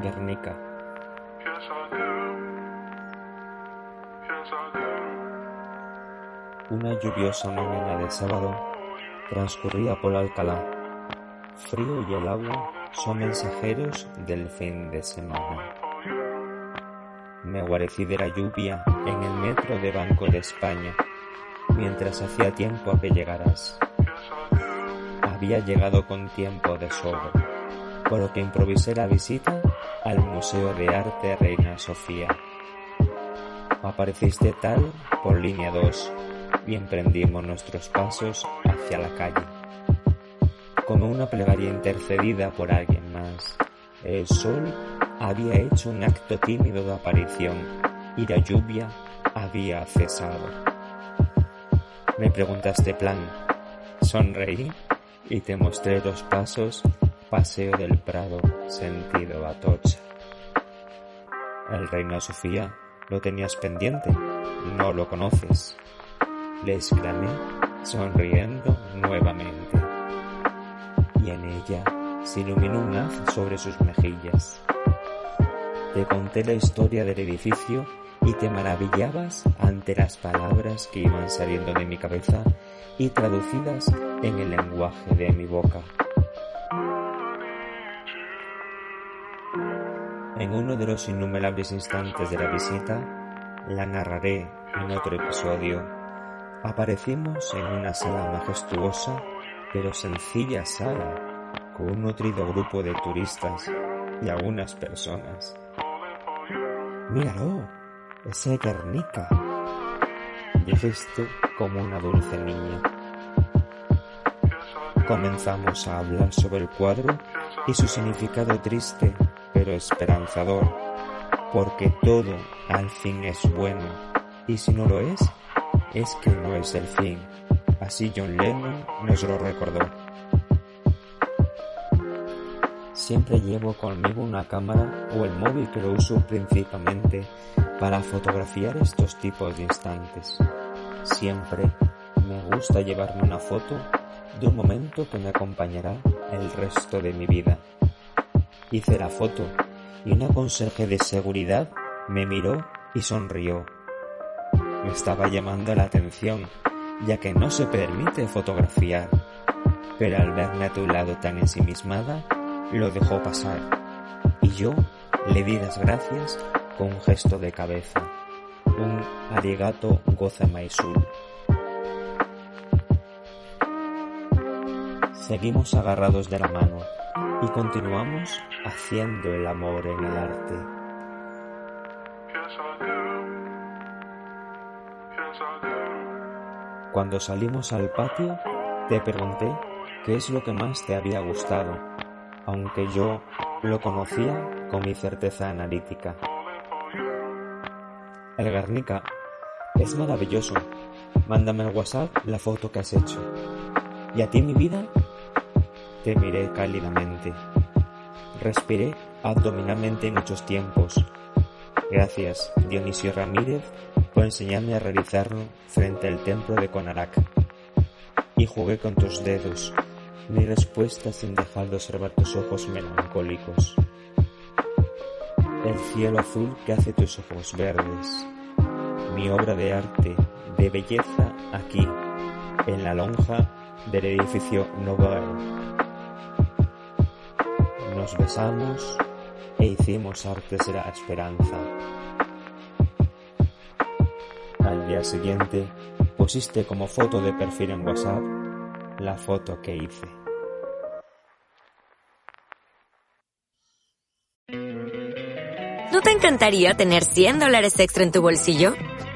Guernica. Una lluviosa mañana de sábado transcurría por Alcalá. Frío y el agua son mensajeros del fin de semana. Me guarecí de la lluvia en el metro de Banco de España, mientras hacía tiempo a que llegaras. Había llegado con tiempo de sobra, por lo que improvisé la visita al Museo de Arte Reina Sofía. Apareciste tal por línea 2 y emprendimos nuestros pasos hacia la calle. Como una plegaria intercedida por alguien más, el sol había hecho un acto tímido de aparición y la lluvia había cesado. Me preguntaste plan, sonreí y te mostré los pasos Paseo del Prado sentido Atocha. El Reina Sofía lo tenías pendiente, no lo conoces. Le exclamé sonriendo nuevamente. Y en ella se iluminó un haz sobre sus mejillas. Te conté la historia del edificio y te maravillabas ante las palabras que iban saliendo de mi cabeza y traducidas en el lenguaje de mi boca. En uno de los innumerables instantes de la visita, la narraré en otro episodio, aparecimos en una sala majestuosa pero sencilla sala con un nutrido grupo de turistas y algunas personas. Míralo, ese Guernica, dijiste como una dulce niña. Comenzamos a hablar sobre el cuadro y su significado triste pero esperanzador, porque todo al fin es bueno, y si no lo es, es que no es el fin. Así John Lennon nos lo recordó. Siempre llevo conmigo una cámara o el móvil que lo uso principalmente para fotografiar estos tipos de instantes. Siempre me gusta llevarme una foto de un momento que me acompañará el resto de mi vida. Hice la foto. Y una conserje de seguridad me miró y sonrió. Me estaba llamando la atención, ya que no se permite fotografiar, pero al verme a tu lado tan ensimismada, lo dejó pasar. Y yo le di las gracias con un gesto de cabeza, un arigato gozamaisul. Seguimos agarrados de la mano y continuamos haciendo el amor en el arte. Cuando salimos al patio, te pregunté qué es lo que más te había gustado, aunque yo lo conocía con mi certeza analítica. El Guernica es maravilloso. Mándame al WhatsApp la foto que has hecho. ¿Y a ti, mi vida? Te miré cálidamente. Respiré abdominalmente muchos tiempos. Gracias, Dionisio Ramírez, por enseñarme a realizarlo frente al templo de Conarak. Y jugué con tus dedos, mi respuesta sin dejar de observar tus ojos melancólicos. El cielo azul que hace tus ojos verdes. Mi obra de arte, de belleza aquí, en la lonja del edificio Novel nos besamos e hicimos artes de esperanza. Al día siguiente pusiste como foto de perfil en WhatsApp la foto que hice. ¿No te encantaría tener 100 dólares extra en tu bolsillo?